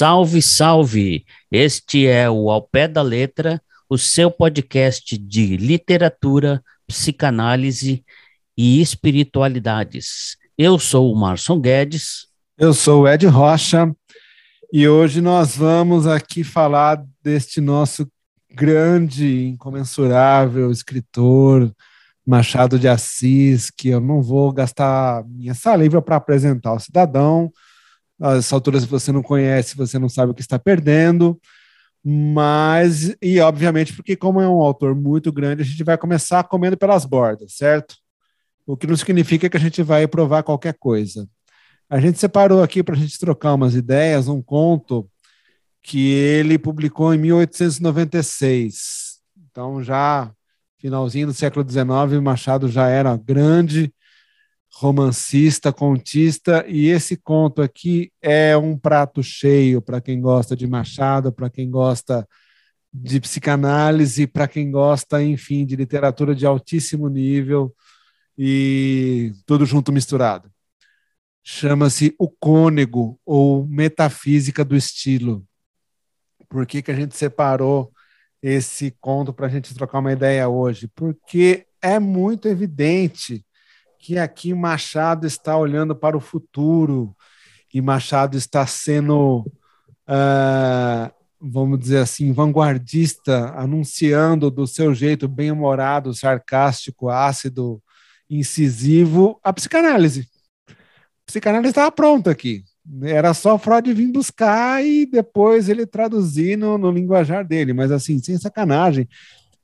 Salve, salve! Este é o Ao Pé da Letra, o seu podcast de literatura, psicanálise e espiritualidades. Eu sou o Marson Guedes. Eu sou o Ed Rocha e hoje nós vamos aqui falar deste nosso grande, incomensurável escritor, Machado de Assis, que eu não vou gastar minha saliva para apresentar o cidadão. Às alturas você não conhece, você não sabe o que está perdendo. Mas, e obviamente, porque como é um autor muito grande, a gente vai começar comendo pelas bordas, certo? O que não significa que a gente vai provar qualquer coisa. A gente separou aqui para a gente trocar umas ideias, um conto que ele publicou em 1896. Então, já finalzinho do século XIX, Machado já era grande romancista, contista, e esse conto aqui é um prato cheio para quem gosta de Machado, para quem gosta de psicanálise, para quem gosta, enfim, de literatura de altíssimo nível e tudo junto misturado. Chama-se O Cônego ou Metafísica do Estilo. Por que, que a gente separou esse conto para a gente trocar uma ideia hoje? Porque é muito evidente que aqui Machado está olhando para o futuro e Machado está sendo, uh, vamos dizer assim, vanguardista, anunciando do seu jeito bem-humorado, sarcástico, ácido, incisivo, a psicanálise. A psicanálise estava pronta aqui. Era só Freud vir buscar e depois ele traduzir no, no linguajar dele, mas assim, sem sacanagem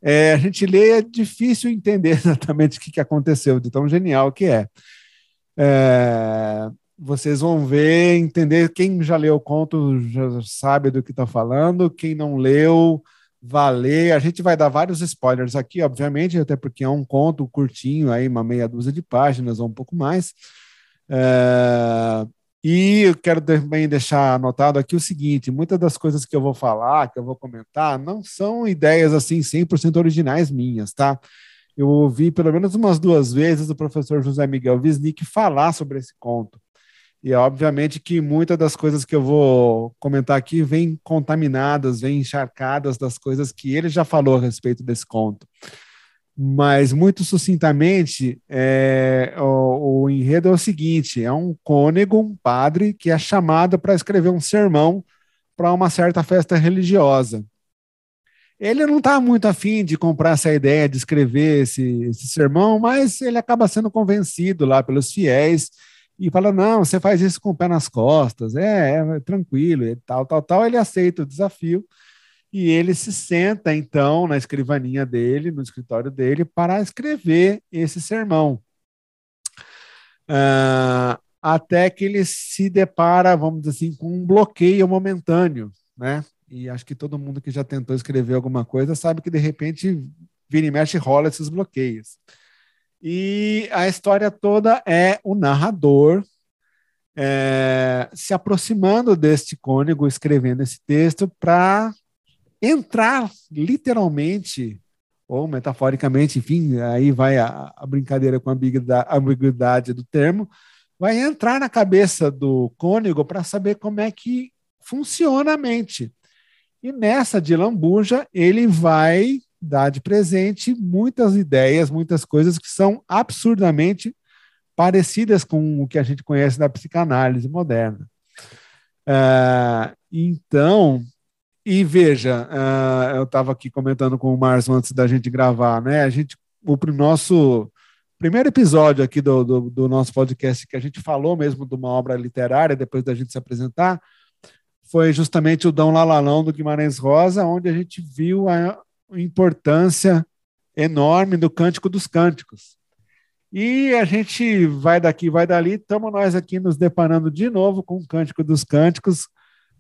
é, a gente lê, é difícil entender exatamente o que, que aconteceu, de tão genial que é. é vocês vão ver, entender. Quem já leu o conto já sabe do que está falando, quem não leu, valer. A gente vai dar vários spoilers aqui, obviamente, até porque é um conto curtinho, aí uma meia dúzia de páginas ou um pouco mais. É, e eu quero também deixar anotado aqui o seguinte: muitas das coisas que eu vou falar, que eu vou comentar, não são ideias assim 100% originais minhas, tá? Eu ouvi pelo menos umas duas vezes o professor José Miguel Wisnik falar sobre esse conto. E obviamente que muitas das coisas que eu vou comentar aqui vêm contaminadas, vêm encharcadas das coisas que ele já falou a respeito desse conto mas muito sucintamente, é, o, o, enredo é o seguinte: é um cônego, um padre, que é chamado para escrever um sermão para uma certa festa religiosa. Ele não está muito afim de comprar essa ideia de escrever esse, esse sermão, mas ele acaba sendo convencido lá pelos fiéis e fala: não, você faz isso com o pé nas costas, é, é tranquilo, e tal, tal, tal. Ele aceita o desafio e ele se senta então na escrivaninha dele, no escritório dele, para escrever esse sermão. Uh, até que ele se depara, vamos dizer assim, com um bloqueio momentâneo, né? E acho que todo mundo que já tentou escrever alguma coisa sabe que de repente vira e mexe rola esses bloqueios. E a história toda é o narrador é, se aproximando deste cônego, escrevendo esse texto para entrar literalmente ou metaforicamente, enfim, aí vai a, a brincadeira com a ambiguidade, do termo, vai entrar na cabeça do cônego para saber como é que funciona a mente. E nessa de lambuja, ele vai dar de presente muitas ideias, muitas coisas que são absurdamente parecidas com o que a gente conhece da psicanálise moderna. Uh, então, e veja, uh, eu estava aqui comentando com o Márcio antes da gente gravar, né? A gente, o nosso primeiro episódio aqui do, do, do, nosso podcast, que a gente falou mesmo de uma obra literária, depois da gente se apresentar, foi justamente o Dom Lalalão do Guimarães Rosa, onde a gente viu a importância enorme do Cântico dos Cânticos. E a gente vai daqui, vai dali, estamos nós aqui nos deparando de novo com o Cântico dos Cânticos,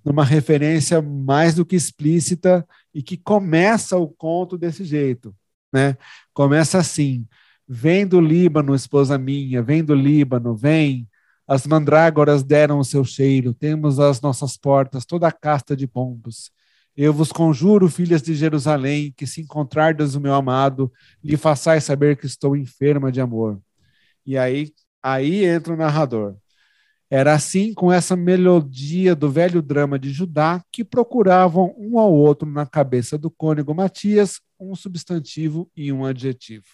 numa referência mais do que explícita e que começa o conto desse jeito, né? Começa assim: Vem do Líbano, esposa minha, vem do Líbano, vem. As mandrágoras deram o seu cheiro, temos às nossas portas toda a casta de pombos. Eu vos conjuro, filhas de Jerusalém, que se encontrardes o meu amado, lhe façais saber que estou enferma de amor. E aí, aí entra o narrador. Era assim, com essa melodia do velho drama de Judá, que procuravam um ao outro na cabeça do cônego Matias um substantivo e um adjetivo.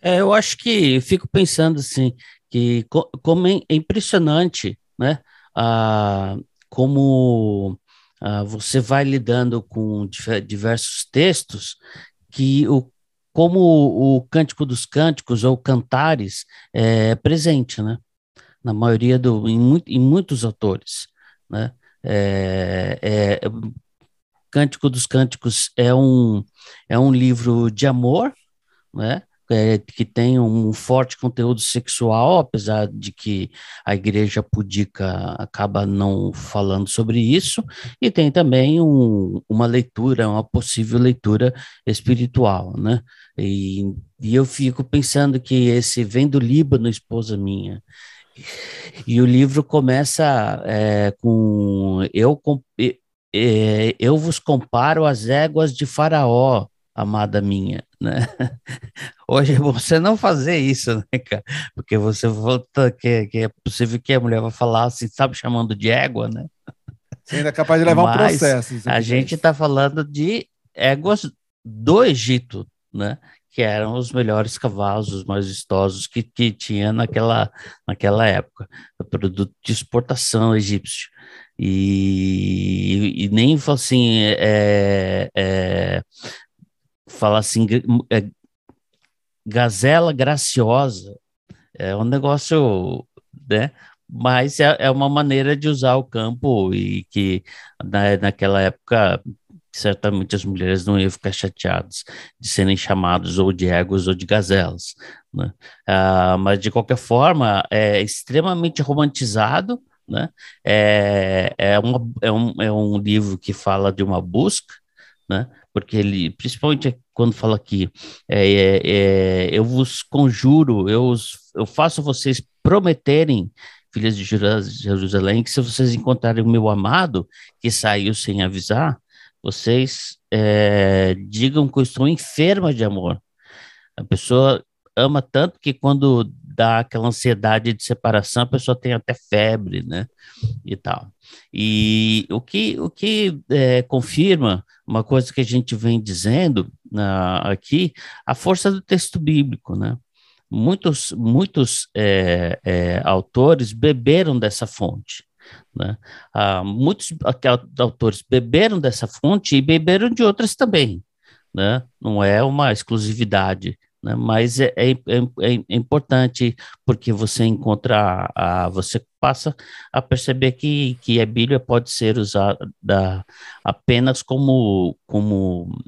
É, eu acho que fico pensando assim, que como é impressionante, né? Ah, como ah, você vai lidando com diversos textos que o como o Cântico dos Cânticos ou Cantares é presente, né? Na maioria do, em, muito, em muitos autores, né? É, é, Cântico dos Cânticos é um, é um livro de amor, né? é, que tem um forte conteúdo sexual, apesar de que a igreja pudica acaba não falando sobre isso, e tem também um, uma leitura, uma possível leitura espiritual, né? E, e eu fico pensando que esse vem do Líbano, esposa minha, e o livro começa é, com eu, é, eu vos comparo às éguas de Faraó, amada minha, né? Hoje você não fazer isso, né, cara? Porque você volta que, que é possível que a mulher vai falar assim, sabe, chamando de égua, né? Você ainda é capaz de levar Mas um processo. A gente está falando de éguas do Egito, né? Que eram os melhores cavalos, os mais vistosos que, que tinha naquela, naquela época. Produto de exportação egípcio. E, e nem assim, é, é, falar assim, é, gazela graciosa, é um negócio, né? Mas é, é uma maneira de usar o campo e que na, naquela época certamente as mulheres não iam ficar chateadas de serem chamados ou de égos ou de gazelas, né? Ah, mas de qualquer forma é extremamente romantizado, né? É, é, uma, é, um, é um livro que fala de uma busca, né? Porque ele, principalmente quando fala aqui, é, é, é, eu vos conjuro, eu, eu faço vocês prometerem, filhas de Jerusalém, que se vocês encontrarem o meu amado que saiu sem avisar, vocês é, digam que eu estou enferma de amor. A pessoa ama tanto que quando dá aquela ansiedade de separação, a pessoa tem até febre, né? E tal. E o que, o que é, confirma uma coisa que a gente vem dizendo aqui, a força do texto bíblico, né? Muitos, muitos é, é, autores beberam dessa fonte. Né? Uh, muitos autores beberam dessa fonte e beberam de outras também. Né? Não é uma exclusividade né? mas é, é, é, é, importante porque você encontra, a, você passa a perceber que, que a Bíblia pode ser usada apenas como, como,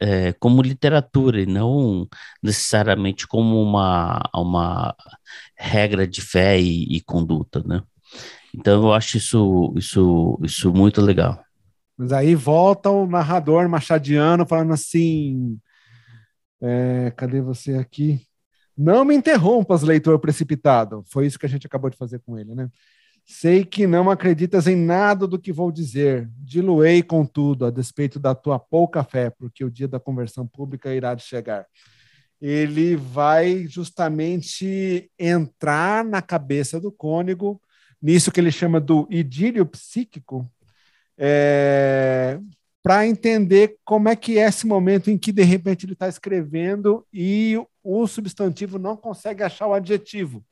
é, como literatura e não necessariamente como uma, uma regra de fé e, e conduta, né? Então eu acho isso, isso, isso muito legal. Mas aí volta o narrador machadiano falando assim: é, cadê você aqui? Não me interrompas, leitor precipitado. Foi isso que a gente acabou de fazer com ele, né? Sei que não acreditas em nada do que vou dizer. Diluei, contudo, a despeito da tua pouca fé, porque o dia da conversão pública irá chegar. Ele vai justamente entrar na cabeça do cônego, nisso que ele chama do idílio psíquico, é, para entender como é que é esse momento em que de repente ele está escrevendo e o substantivo não consegue achar o adjetivo.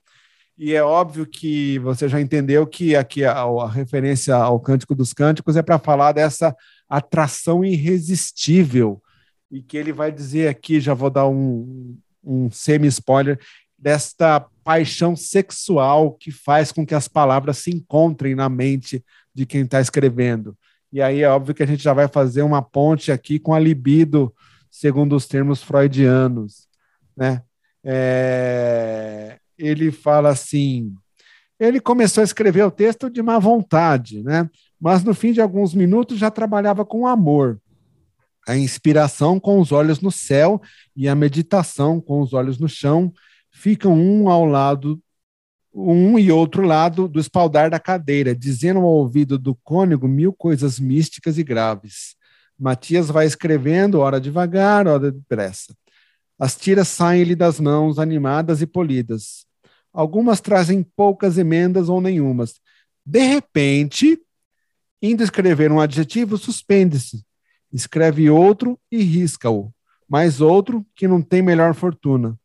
E é óbvio que você já entendeu que aqui a, a referência ao Cântico dos Cânticos é para falar dessa atração irresistível. E que ele vai dizer aqui, já vou dar um, um semi-spoiler, desta paixão sexual que faz com que as palavras se encontrem na mente de quem está escrevendo. E aí é óbvio que a gente já vai fazer uma ponte aqui com a libido, segundo os termos freudianos, né? É, ele fala assim: ele começou a escrever o texto de má vontade, né? Mas no fim de alguns minutos já trabalhava com amor. A inspiração com os olhos no céu e a meditação com os olhos no chão ficam um ao lado um e outro lado do espaldar da cadeira, dizendo ao ouvido do cônego mil coisas místicas e graves. Matias vai escrevendo, ora devagar, ora depressa. As tiras saem-lhe das mãos, animadas e polidas. Algumas trazem poucas emendas ou nenhumas. De repente, indo escrever um adjetivo, suspende-se. Escreve outro e risca-o. Mais outro que não tem melhor fortuna.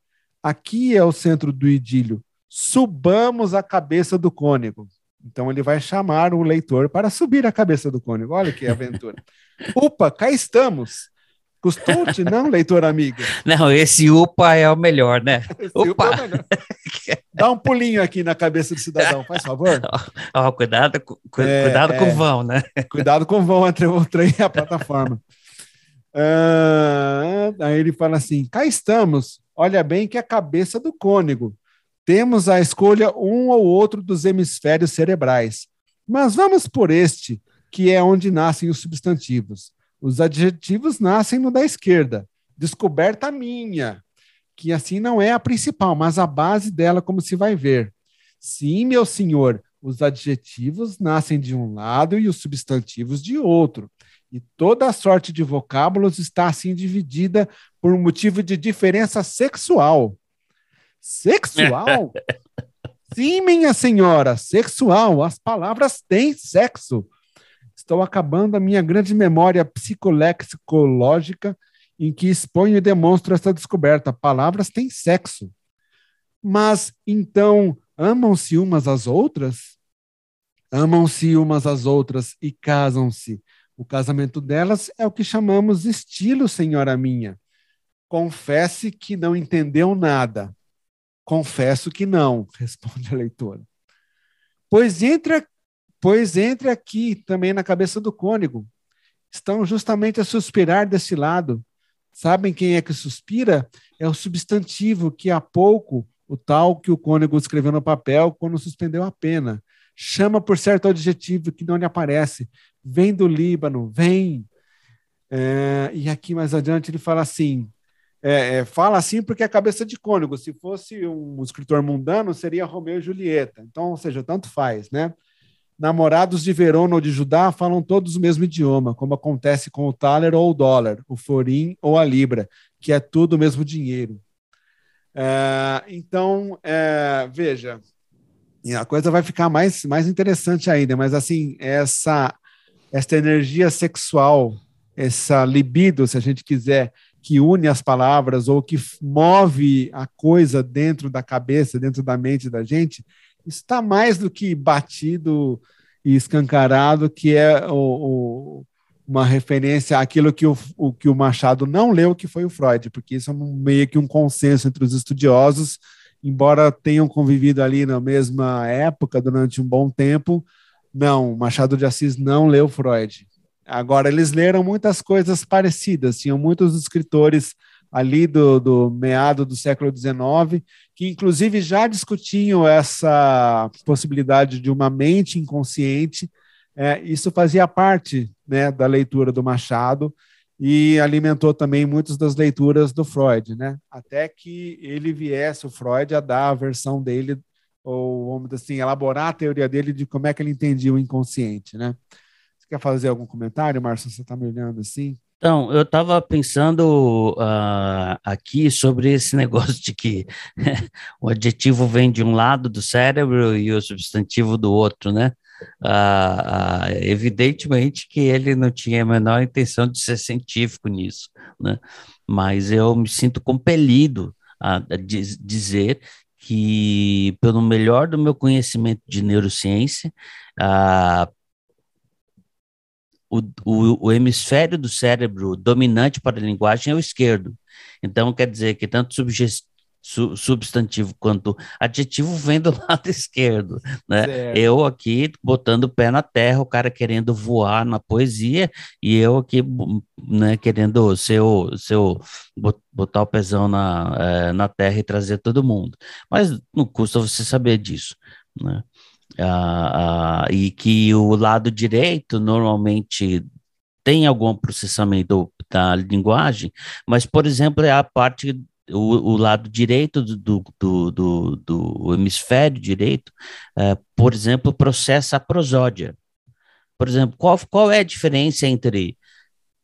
Aqui é o centro do idílio. Subamos a cabeça do cônego. Então ele vai chamar o leitor para subir a cabeça do cônego. Olha que aventura. Upa, cá estamos. Custou-te, não, leitor amigo? Não, esse UPA é o melhor, né? Esse UPA. É o melhor. Dá um pulinho aqui na cabeça do cidadão, faz favor. Oh, cuidado cu, é, cuidado é, com o vão, né? Cuidado com o vão entre o trem e a plataforma. Uh, aí ele fala assim: cá estamos, olha bem que é a cabeça do cônego. Temos a escolha um ou outro dos hemisférios cerebrais. Mas vamos por este, que é onde nascem os substantivos. Os adjetivos nascem no da esquerda. Descoberta minha, que assim não é a principal, mas a base dela, como se vai ver. Sim, meu senhor, os adjetivos nascem de um lado e os substantivos de outro. E toda a sorte de vocábulos está assim dividida por motivo de diferença sexual. Sexual? Sim, minha senhora, sexual. As palavras têm sexo. Estou acabando a minha grande memória psicolexicológica em que exponho e demonstro essa descoberta. Palavras têm sexo. Mas então amam-se umas às outras? Amam-se umas às outras e casam-se. O casamento delas é o que chamamos estilo, senhora minha. Confesse que não entendeu nada. Confesso que não, responde a leitora. Pois entre, pois entre aqui também na cabeça do cônego. Estão justamente a suspirar desse lado. Sabem quem é que suspira? É o substantivo que há pouco, o tal que o cônego escreveu no papel quando suspendeu a pena. Chama por certo adjetivo que não lhe aparece. Vem do Líbano, vem. É, e aqui mais adiante ele fala assim: é, é, fala assim porque é cabeça de cônego. Se fosse um escritor mundano, seria Romeu e Julieta. Então, ou seja, tanto faz, né? Namorados de Verona ou de Judá falam todos o mesmo idioma, como acontece com o taler ou o dólar, o florim ou a libra, que é tudo o mesmo dinheiro. É, então, é, veja, a coisa vai ficar mais, mais interessante ainda, mas assim, essa, essa energia sexual, essa libido, se a gente quiser, que une as palavras ou que move a coisa dentro da cabeça, dentro da mente da gente, está mais do que batido e escancarado, que é o, o, uma referência àquilo que o, o, que o Machado não leu, que foi o Freud, porque isso é um, meio que um consenso entre os estudiosos, embora tenham convivido ali na mesma época durante um bom tempo, não, Machado de Assis não leu Freud. Agora, eles leram muitas coisas parecidas, tinham muitos escritores ali do, do meado do século XIX, que inclusive já discutiam essa possibilidade de uma mente inconsciente. É, isso fazia parte né, da leitura do Machado e alimentou também muitas das leituras do Freud, né? Até que ele viesse, o Freud, a dar a versão dele, ou vamos dizer assim, elaborar a teoria dele de como é que ele entendia o inconsciente, né? Quer fazer algum comentário, Márcio? Você está me olhando assim? Então, eu estava pensando uh, aqui sobre esse negócio de que o adjetivo vem de um lado do cérebro e o substantivo do outro, né? Uh, uh, evidentemente que ele não tinha a menor intenção de ser científico nisso, né? Mas eu me sinto compelido a, a dizer que, pelo melhor do meu conhecimento de neurociência, uh, o, o, o, hemisfério do cérebro dominante para a linguagem é o esquerdo. Então, quer dizer que tanto substantivo quanto adjetivo vem do lado esquerdo, né? Certo. Eu aqui botando o pé na terra, o cara querendo voar na poesia e eu aqui, né, querendo ser o, botar o pezão na, é, na terra e trazer todo mundo. Mas não custa você saber disso, né? Uh, uh, e que o lado direito normalmente tem algum processamento da linguagem, mas, por exemplo, é a parte o, o, lado direito do, do, do, do hemisfério direito, uh, por exemplo, processa a prosódia. Por exemplo, qual, qual é a diferença entre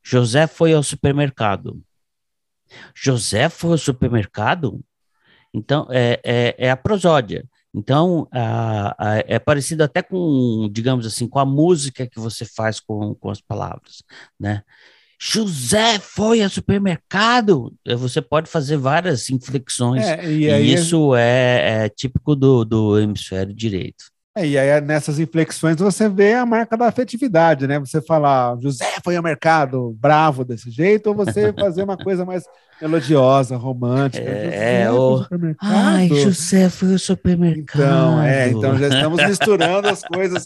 José foi ao supermercado? José foi ao supermercado? Então, é, é, é a prosódia. Então, a, a, é parecido até com, digamos assim, com a música que você faz com, com as palavras, né? José foi ao supermercado. Você pode fazer várias inflexões. É, e, e isso é, é, típico do, do hemisfério direito. É, e aí, nessas inflexões, você vê a marca da afetividade, né? Você falar, José foi ao mercado bravo desse jeito, ou você fazer uma coisa mais elogiosa, romântica. É, o... Ai, José foi ao supermercado. Então, é, então já estamos misturando as coisas.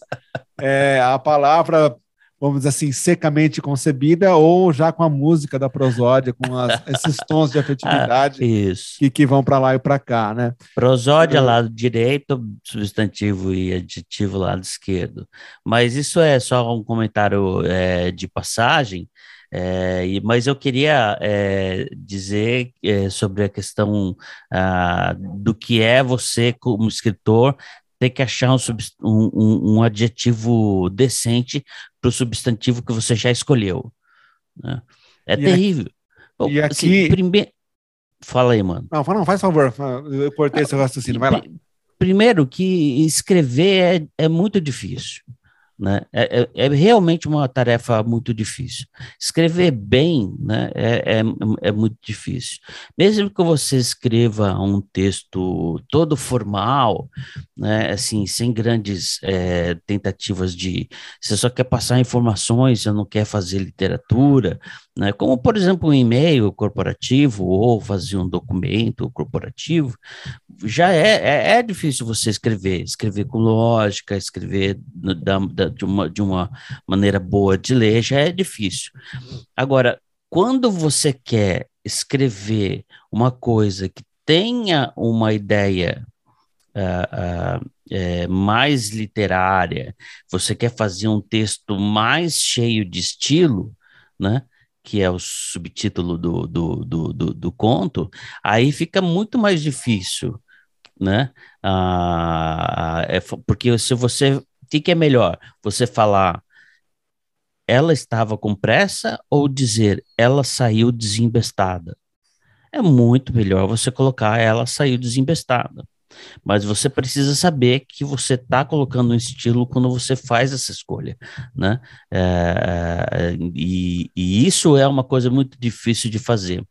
É, a palavra vamos dizer assim, secamente concebida, ou já com a música da prosódia, com as, esses tons de afetividade ah, que, que vão para lá e para cá, né? Prosódia é. lado direito, substantivo e adjetivo lado esquerdo. Mas isso é só um comentário é, de passagem, é, mas eu queria é, dizer é, sobre a questão ah, do que é você, como escritor, ter que achar um, um, um adjetivo decente para o substantivo que você já escolheu. Né? É e terrível. Aqui, e assim, aqui... Prime... Fala aí, mano. Não, não, faz favor. Eu cortei esse raciocínio, vai lá. Primeiro que escrever é, é muito difícil. Né? É, é, é, realmente uma tarefa muito difícil. Escrever bem né, é, é, é, muito difícil. Mesmo que você escreva um texto todo formal, né, assim, sem grandes é, tentativas de. Você só quer passar informações, você não quer fazer literatura, né, como, por exemplo, um e-mail corporativo ou fazer um documento corporativo, já é, é, é difícil você escrever, escrever com lógica, escrever da, da de, uma, de uma maneira boa de ler já é difícil. Agora, quando você quer escrever uma coisa que tenha uma ideia uh, uh, é, mais literária, você quer fazer um texto mais cheio de estilo, né? que é o subtítulo do, do, do, do, do conto, aí fica muito mais difícil, né? Ah, é, porque se você o que, que é melhor? Você falar ela estava com pressa ou dizer ela saiu desembestada? É muito melhor você colocar ela saiu desembestada. Mas você precisa saber que você está colocando um estilo quando você faz essa escolha, né? É, e, e, isso é uma coisa muito difícil de fazer.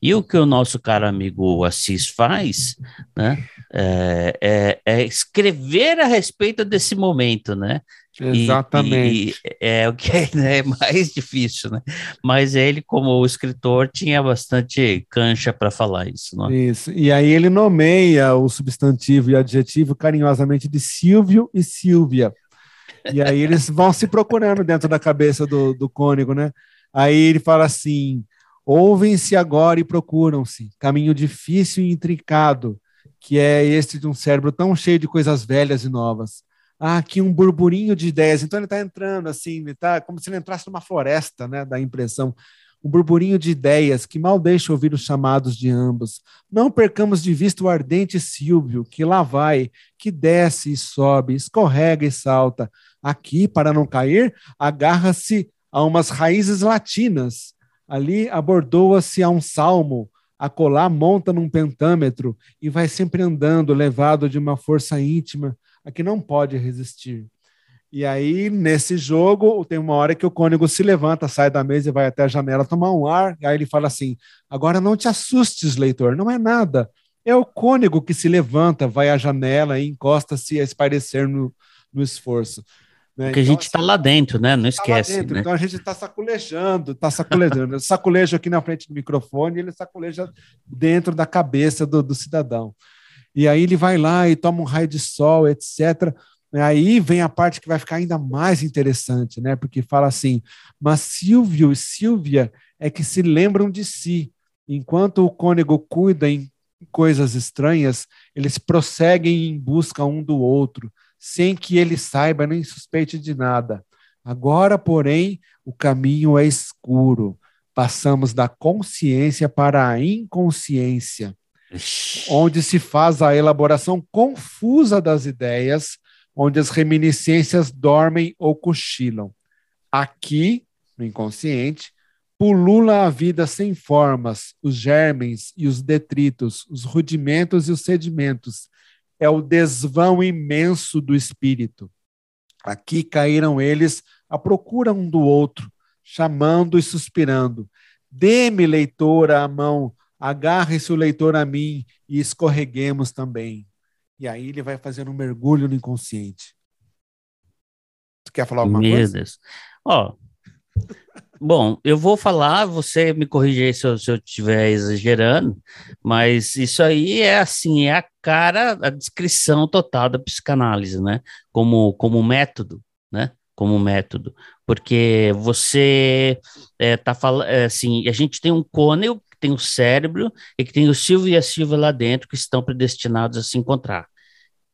E o que o nosso caro amigo Assis faz, né? É, é, é escrever a respeito desse momento, né? Exatamente. E, e é o que é, né, é mais difícil, né? Mas ele, como escritor, tinha bastante cancha para falar isso, não é? Isso. E aí ele nomeia o substantivo e adjetivo carinhosamente de Silvio e Silvia. E aí eles vão se procurando dentro da cabeça do, do cônego, né? Aí ele fala assim: ouvem-se agora e procuram-se, caminho difícil e intricado, que é este de um cérebro tão cheio de coisas velhas e novas ah, aqui um burburinho de ideias. Então ele está entrando assim, ele tá como se ele entrasse numa floresta, né? Da impressão. Um burburinho de ideias que mal deixa ouvir os chamados de ambos. Não percamos de vista o ardente Silvio, que lá vai, que desce e sobe, escorrega e salta. Aqui, para não cair, agarra-se a umas raízes latinas. Ali abordoa-se a um salmo, acolá monta num pentâmetro e vai sempre andando, levado de uma força íntima a que não pode resistir. E aí, nesse jogo, tem uma hora que o cônego se levanta, sai da mesa e vai até a janela tomar um ar. Aí ele fala assim: Agora não te assustes, leitor, não é nada. É o cônego que se levanta, vai à janela e encosta-se a espairecer no, no esforço. Né? Porque então, a gente está assim, lá dentro, né? Não tá esquece. Tá né? Então a gente está saculejando, está saculejando. Eu saculejo aqui na frente do microfone, ele saculeja dentro da cabeça do, do cidadão e aí ele vai lá e toma um raio de sol, etc. Aí vem a parte que vai ficar ainda mais interessante, né? Porque fala assim: mas Silvio e Silvia é que se lembram de si. Enquanto o cônego cuida em coisas estranhas, eles prosseguem em busca um do outro, sem que ele saiba nem suspeite de nada. Agora, porém, o caminho é escuro. Passamos da consciência para a inconsciência onde se faz a elaboração confusa das ideias, onde as reminiscências dormem ou cochilam. Aqui, no inconsciente, pulula a vida sem formas, os germes e os detritos, os rudimentos e os sedimentos. É o desvão imenso do espírito. Aqui caíram eles à procura um do outro, chamando e suspirando. Dê-me, leitor, a mão, agarre-se o leitor a mim e escorreguemos também. E aí ele vai fazer um mergulho no inconsciente. Tu quer falar alguma Meu coisa? Deus. Ó, Bom, eu vou falar, você me corrige aí se eu, estiver exagerando, mas isso aí é assim, é a cara, a descrição total da psicanálise, né? Como, como método, né? Como método, porque você é, tá falando, é, assim, a gente tem um côneo que tem o cérebro e que tem o Silvio e a Silvia lá dentro que estão predestinados a se encontrar,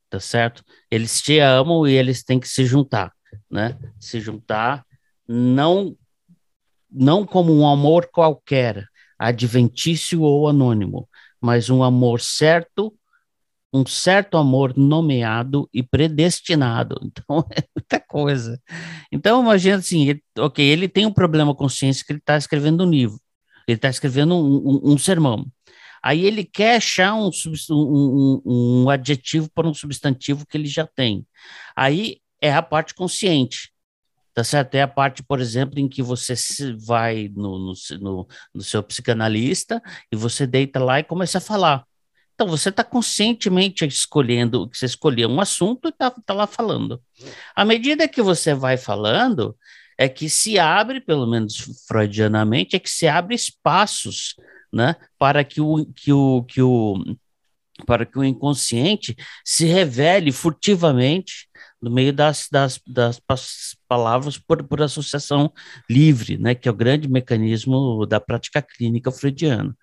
tá certo? Eles te amam e eles têm que se juntar, né? Se juntar, não não como um amor qualquer, adventício ou anônimo, mas um amor certo, um certo amor nomeado e predestinado. Então, é muita coisa. Então, imagina assim, ele, ok, ele tem um problema com consciência que ele está escrevendo um livro, ele está escrevendo um, um, um, sermão. Aí ele quer achar um, um, um adjetivo para um substantivo que ele já tem. Aí é a parte consciente tá certo? É a parte, por exemplo, em que você vai no, no, no, no seu psicanalista e você deita lá e começa a falar. Então, você está conscientemente escolhendo, você escolheu um assunto e está tá lá falando. À medida que você vai falando, é que se abre, pelo menos freudianamente, é que se abre espaços né, para que o, que o, que o, para que o inconsciente se revele furtivamente no meio das, das, das palavras por, por associação livre, né, que é o grande mecanismo da prática clínica freudiana.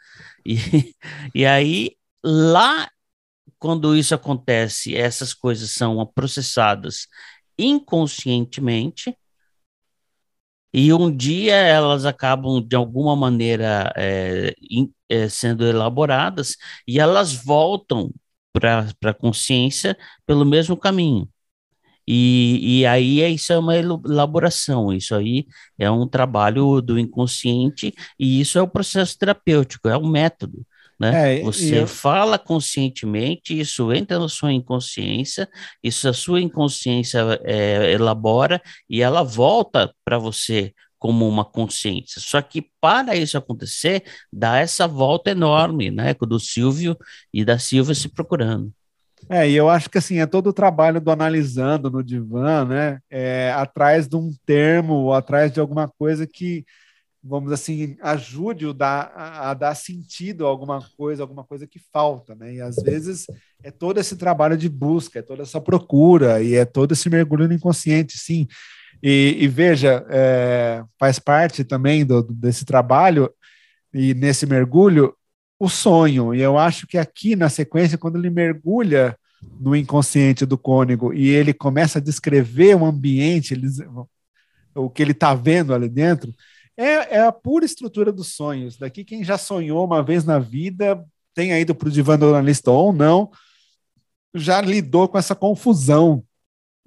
E, e aí, lá, quando isso acontece, essas coisas são processadas inconscientemente, e um dia elas acabam, de alguma maneira, é, in, é, sendo elaboradas, e elas voltam para a consciência pelo mesmo caminho. E, e aí é, isso é uma elaboração, isso aí é um trabalho do inconsciente e isso é o processo terapêutico, é um método. Né? É, Você eu... fala conscientemente, isso entra na sua inconsciência, isso a sua inconsciência é, elabora e ela volta para você como uma consciência. Só que para isso acontecer, dá essa volta enorme, né? Do Silvio e da Silvia se procurando. É, e eu acho que assim, é todo o trabalho do analisando no divã, né? É, atrás de um termo, atrás de alguma coisa que, vamos assim, ajude o dar, a, a, dar sentido a alguma coisa, alguma coisa que falta, né? E às vezes é todo esse trabalho de busca, é toda essa procura, e é todo esse mergulho no inconsciente, sim. E, e veja, é, faz parte também do, desse trabalho e nesse mergulho o sonho. E eu acho que aqui na sequência, quando ele mergulha no inconsciente do cônego e ele começa a descrever o ambiente, ele, o que ele está vendo ali dentro, é, é, a pura estrutura dos sonhos. Daqui, quem já sonhou uma vez na vida, tenha ido para o divã do analista ou não, já lidou com essa confusão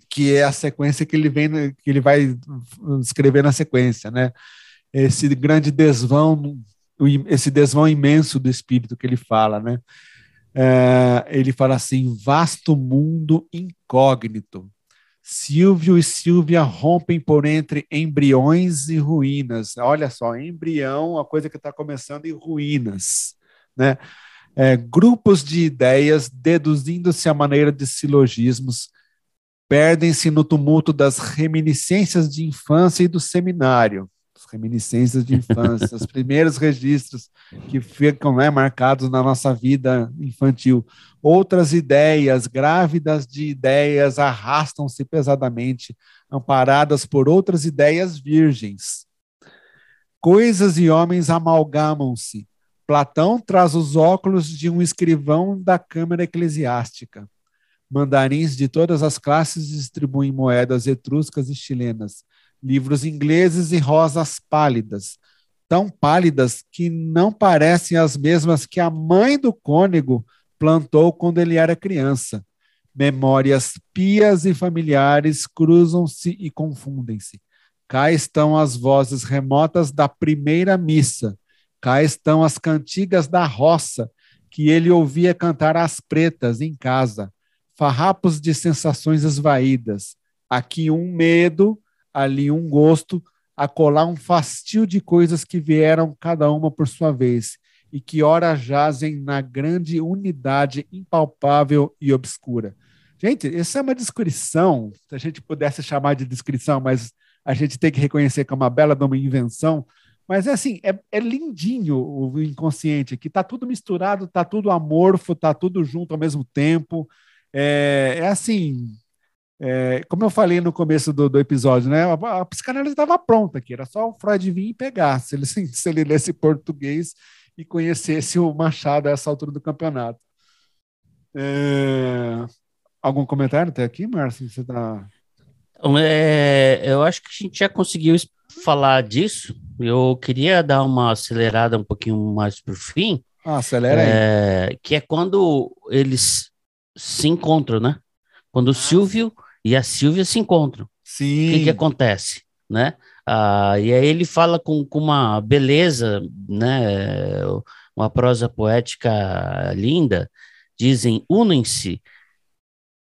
que é a sequência que ele vem, que ele vai escrever na sequência, né? Esse grande desvão esse desvão imenso do espírito que ele fala, né? É, ele fala assim: vasto mundo incógnito. Silvio e Silvia rompem por entre embriões e ruínas. Olha só, embrião, a coisa que está começando em ruínas, né? É, grupos de ideias, deduzindo-se a maneira de silogismos, perdem-se no tumulto das reminiscências de infância e do seminário reminiscências de infância, os primeiros registros que ficam né, marcados na nossa vida infantil. Outras ideias, grávidas de ideias, arrastam-se pesadamente, amparadas por outras ideias virgens. Coisas e homens amalgamam-se. Platão traz os óculos de um escrivão da Câmara Eclesiástica. Mandarins de todas as classes distribuem moedas etruscas e chilenas livros ingleses e rosas pálidas, tão pálidas que não parecem as mesmas que a mãe do cônego plantou quando ele era criança. Memórias pias e familiares cruzam-se e confundem-se. Cá estão as vozes remotas da primeira missa. Cá estão as cantigas da roça que ele ouvia cantar às pretas em casa. farrapos de sensações esvaídas. Aqui um medo, ali um gosto, acolá um fastio de coisas que vieram cada uma por sua vez e que ora jazem na grande unidade impalpável e obscura. Gente, essa é uma descrição, se a gente pudesse chamar de descrição, mas a gente tem que reconhecer que é uma bela de uma invenção. Mas é assim, é, é lindinho o inconsciente aqui, tá tudo misturado, tá tudo amorfo, tá tudo junto ao mesmo tempo. É, é assim, é, como eu falei no começo do, do episódio, né? A, a psicanálise estava pronta aqui, era só o Freud vir e pegar, se ele, se ele lesse português e conhecesse o Machado a essa altura do campeonato. É, algum comentário até aqui, Márcio? Você tá... Então, é, eu acho que a gente já conseguiu falar disso. Eu queria dar uma acelerada um pouquinho mais para o fim. Ah, acelera aí. É, que é quando eles se encontram, né? Quando o ah, Silvio e a Silvia se encontram. Sim. O que, que acontece, né? Ah, e aí ele fala com, com uma beleza, né? Uma prosa poética linda. Dizem: unem-se,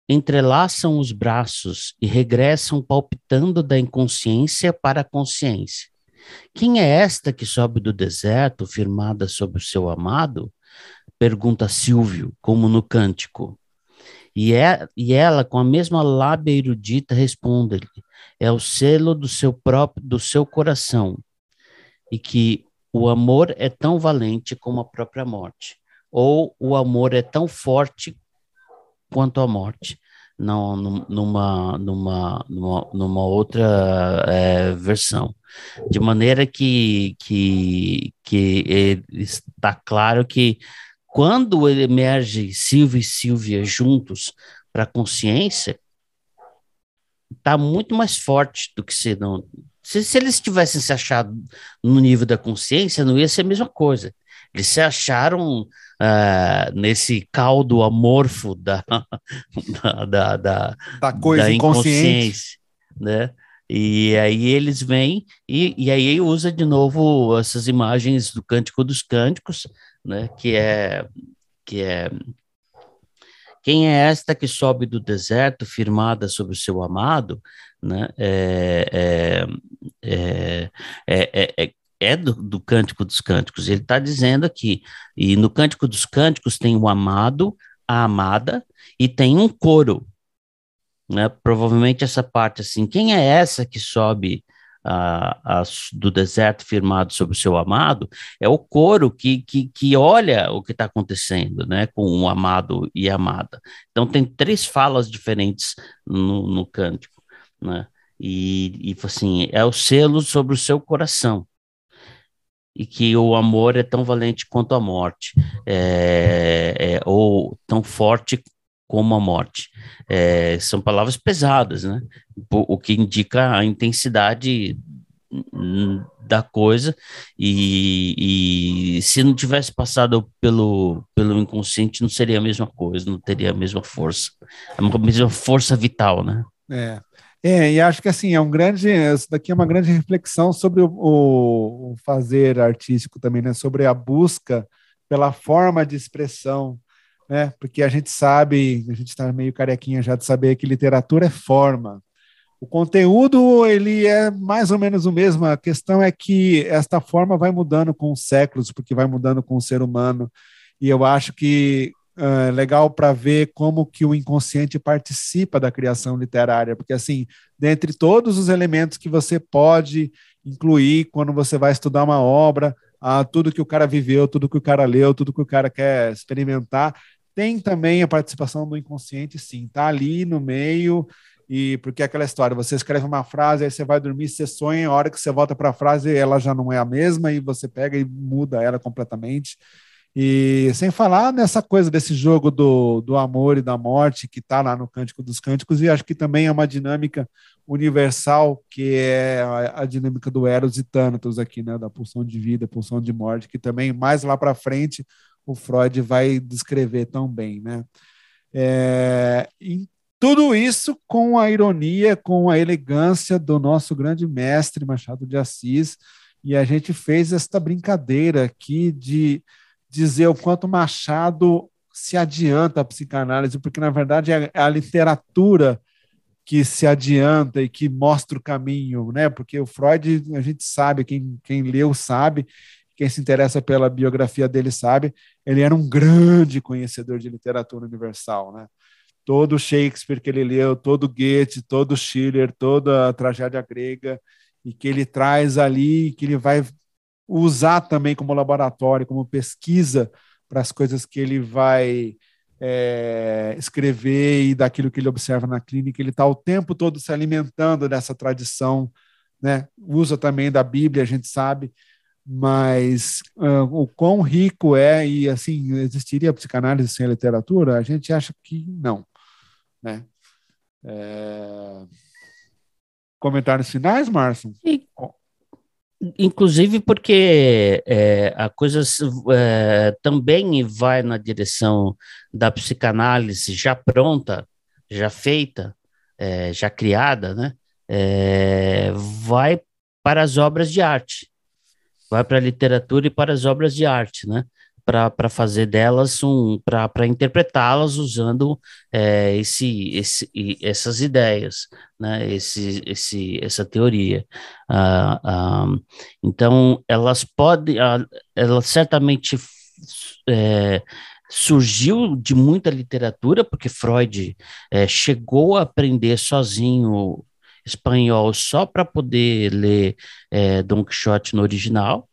entrelaçam os braços e regressam palpitando da inconsciência para a consciência. Quem é esta que sobe do deserto, firmada sobre o seu amado? Pergunta Silvio, como no cântico. E, é, e ela, com a mesma lábia erudita, responde-lhe: é o selo do seu próprio, do seu coração, e que o amor é tão valente como a própria morte, ou o amor é tão forte quanto a morte. Não, numa, numa, numa, numa outra é, versão. De maneira que, que, que está claro que quando emerge Silvio e Silvia juntos para a consciência, está muito mais forte do que se não. Se, se, eles tivessem se achado no nível da consciência, não ia ser a mesma coisa. Eles se acharam uh, nesse caldo amorfo da, da, da, da, da coisa da inconsciente, né? E aí eles vêm e, e aí usa de novo essas imagens do Cântico dos Cânticos, né? Que é que é quem é esta que sobe do deserto, firmada sobre o seu amado, né? É, é, é, é, é do, do Cântico dos Cânticos. Ele está dizendo aqui, e no Cântico dos Cânticos tem o amado, a amada, e tem um coro, né? Provavelmente essa parte assim, quem é essa que sobe a, a, do deserto firmado sobre o seu amado? É o coro que, que, que olha o que está acontecendo, né? Com o amado e amada. Então tem três falas diferentes no, no cântico, né? E, e assim, é o selo sobre o seu coração e que o amor é tão valente quanto a morte, é, é, ou tão forte como a morte. É, são palavras pesadas, né? O, que indica a intensidade da coisa e, e, se não tivesse passado pelo, pelo inconsciente não seria a mesma coisa, não teria a mesma força, a mesma força vital, né? É. É, e acho que assim, é um grande, isso daqui é uma grande reflexão sobre o, o, o fazer artístico também, né? Sobre a busca pela forma de expressão né? Porque a gente sabe, a gente está meio carequinha já de saber que literatura é forma. O conteúdo ele é mais ou menos o mesmo. A questão é que esta forma vai mudando com os séculos, porque vai mudando com o ser humano. E eu acho que é legal para ver como que o inconsciente participa da criação literária, porque assim, dentre todos os elementos que você pode incluir quando você vai estudar uma obra, ah, tudo que o cara viveu, tudo que o cara leu, tudo que o cara quer experimentar, tem também a participação do inconsciente, sim, tá ali no meio, e porque é aquela história, você escreve uma frase, aí você vai dormir, você sonha, a hora que você volta para a frase, ela já não é a mesma, e você pega e muda ela completamente. E sem falar nessa coisa desse jogo do, do amor e da morte que está lá no Cântico dos Cânticos, e acho que também é uma dinâmica universal, que é a, a dinâmica do Eros e Thanatos aqui, né, da pulsão de vida, pulsão de morte, que também mais lá para frente o Freud vai descrever tão bem, né? É, tudo isso com a ironia, com a elegância do nosso grande mestre Machado de Assis, e a gente fez esta brincadeira aqui de dizer o quanto Machado se adianta a psicanálise, porque na verdade é a literatura que se adianta e que mostra o caminho, né? Porque o Freud, a gente sabe, quem, quem leu sabe, quem se interessa pela biografia dele sabe, ele era um grande conhecedor de literatura universal, né? Todo Shakespeare que ele leu, todo Goethe, todo Schiller, toda a tragédia grega, e que ele traz ali, que ele vai usar também como laboratório, como pesquisa para as coisas que ele vai é, escrever e daquilo que ele observa na clínica. Ele está o tempo todo se alimentando dessa tradição, né? usa também da Bíblia, a gente sabe, mas uh, o quão rico é e assim existiria psicanálise sem literatura? A gente acha que não. Né? É... Comentários finais, Márcio? Inclusive porque é, a coisa é, também vai na direção da psicanálise já pronta, já feita, é, já criada, né? É, vai para as obras de arte, vai para a literatura e para as obras de arte, né? para fazer delas um para interpretá-las usando é, esse, esse, essas ideias, né? esse, esse, essa teoria. Ah, ah, então, elas podem, ah, certamente é, surgiu de muita literatura, porque Freud é, chegou a aprender sozinho espanhol só para poder ler é, Don Quixote no original,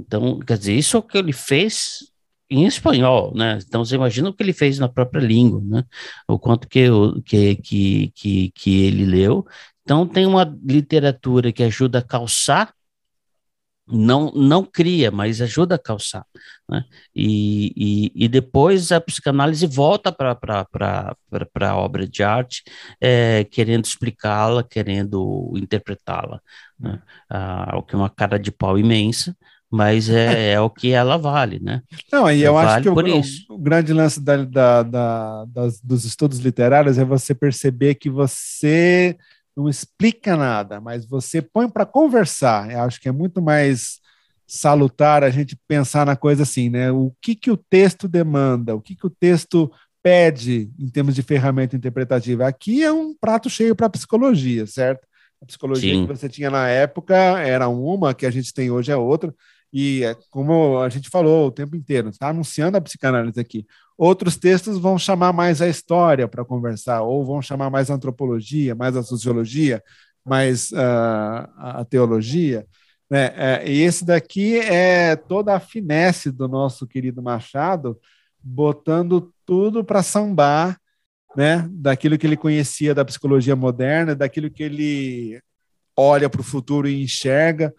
então, quer dizer, isso é o que ele fez em espanhol, né? Então você imagina o que ele fez na própria língua, né? O quanto que, que, que, que, que ele leu. Então tem uma literatura que ajuda a calçar, não, não cria, mas ajuda a calçar, né? E, e, e depois a psicanálise volta para a obra de arte, é, querendo explicá-la, querendo interpretá-la, né? Ah, o que é uma cara de pau imensa, mas é, é o que ela vale, né? Não, e eu vale acho que o, o, grande lance da, da, da, das, dos estudos literários é você perceber que você não explica nada, mas você põe para conversar. Eu acho que é muito mais salutar a gente pensar na coisa assim, né? O que, que o texto demanda, o que, que o texto pede em termos de ferramenta interpretativa. Aqui é um prato cheio para a psicologia, certo? A psicologia Sim. que você tinha na época era uma, que a gente tem hoje é outra. E é como a gente falou o tempo inteiro, está anunciando a psicanálise aqui. Outros textos vão chamar mais a história para conversar, ou vão chamar mais a antropologia, mais a sociologia, mais uh, a teologia. Né? É, e esse daqui é toda a finesse do nosso querido Machado, botando tudo para sambar né, daquilo que ele conhecia da psicologia moderna, daquilo que ele olha para o futuro e enxerga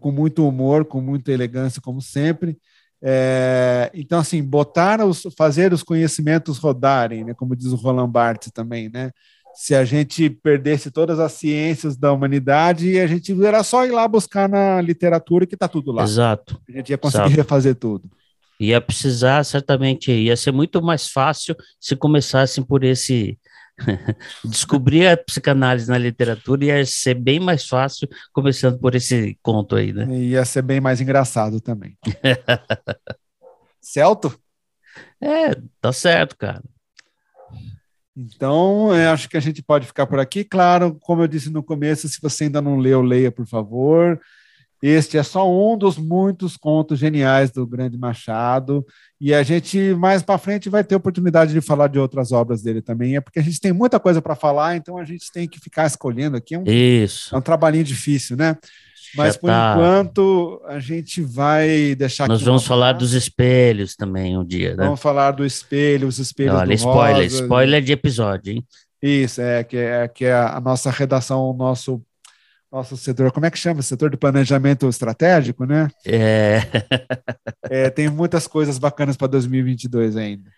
com muito humor, com muita elegância, como sempre. É, então, assim, botar os, fazer os conhecimentos rodarem, né, como diz o Roland Barthes também, né? Se a gente perdesse todas as ciências da humanidade, a gente era só ir lá buscar na literatura que está tudo lá. Exato. A gente ia conseguir Exato. refazer tudo. Ia precisar, certamente, ia ser muito mais fácil se começassem por esse Descobrir a psicanálise na literatura ia ser bem mais fácil, começando por esse conto aí, né? Ia ser bem mais engraçado também. Celto? É, tá certo, cara. Então, eu acho que a gente pode ficar por aqui. Claro, como eu disse no começo, se você ainda não leu, leia, por favor. Este é só um dos muitos contos geniais do Grande Machado. E a gente, mais para frente, vai ter oportunidade de falar de outras obras dele também. É porque a gente tem muita coisa para falar, então a gente tem que ficar escolhendo aqui. É um, Isso. É um trabalhinho difícil, né? Mas por tá. enquanto a gente vai deixar. Nós vamos falar dos espelhos também um dia, né? Vamos falar do espelho, os espelhos Olha, spoiler, Rosa. spoiler de episódio, hein? Isso, é que é, que é a nossa redação, o nosso nosso setor, como é que chama? Setor de planejamento estratégico, né? É. é tem muitas coisas bacanas para 2022 ainda.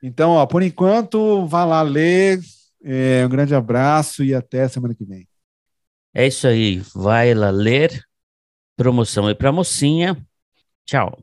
Então, ó, por enquanto, vá lá ler. É, um grande abraço e até semana que vem. É isso aí. Vai lá ler. Promoção aí para mocinha. Tchau.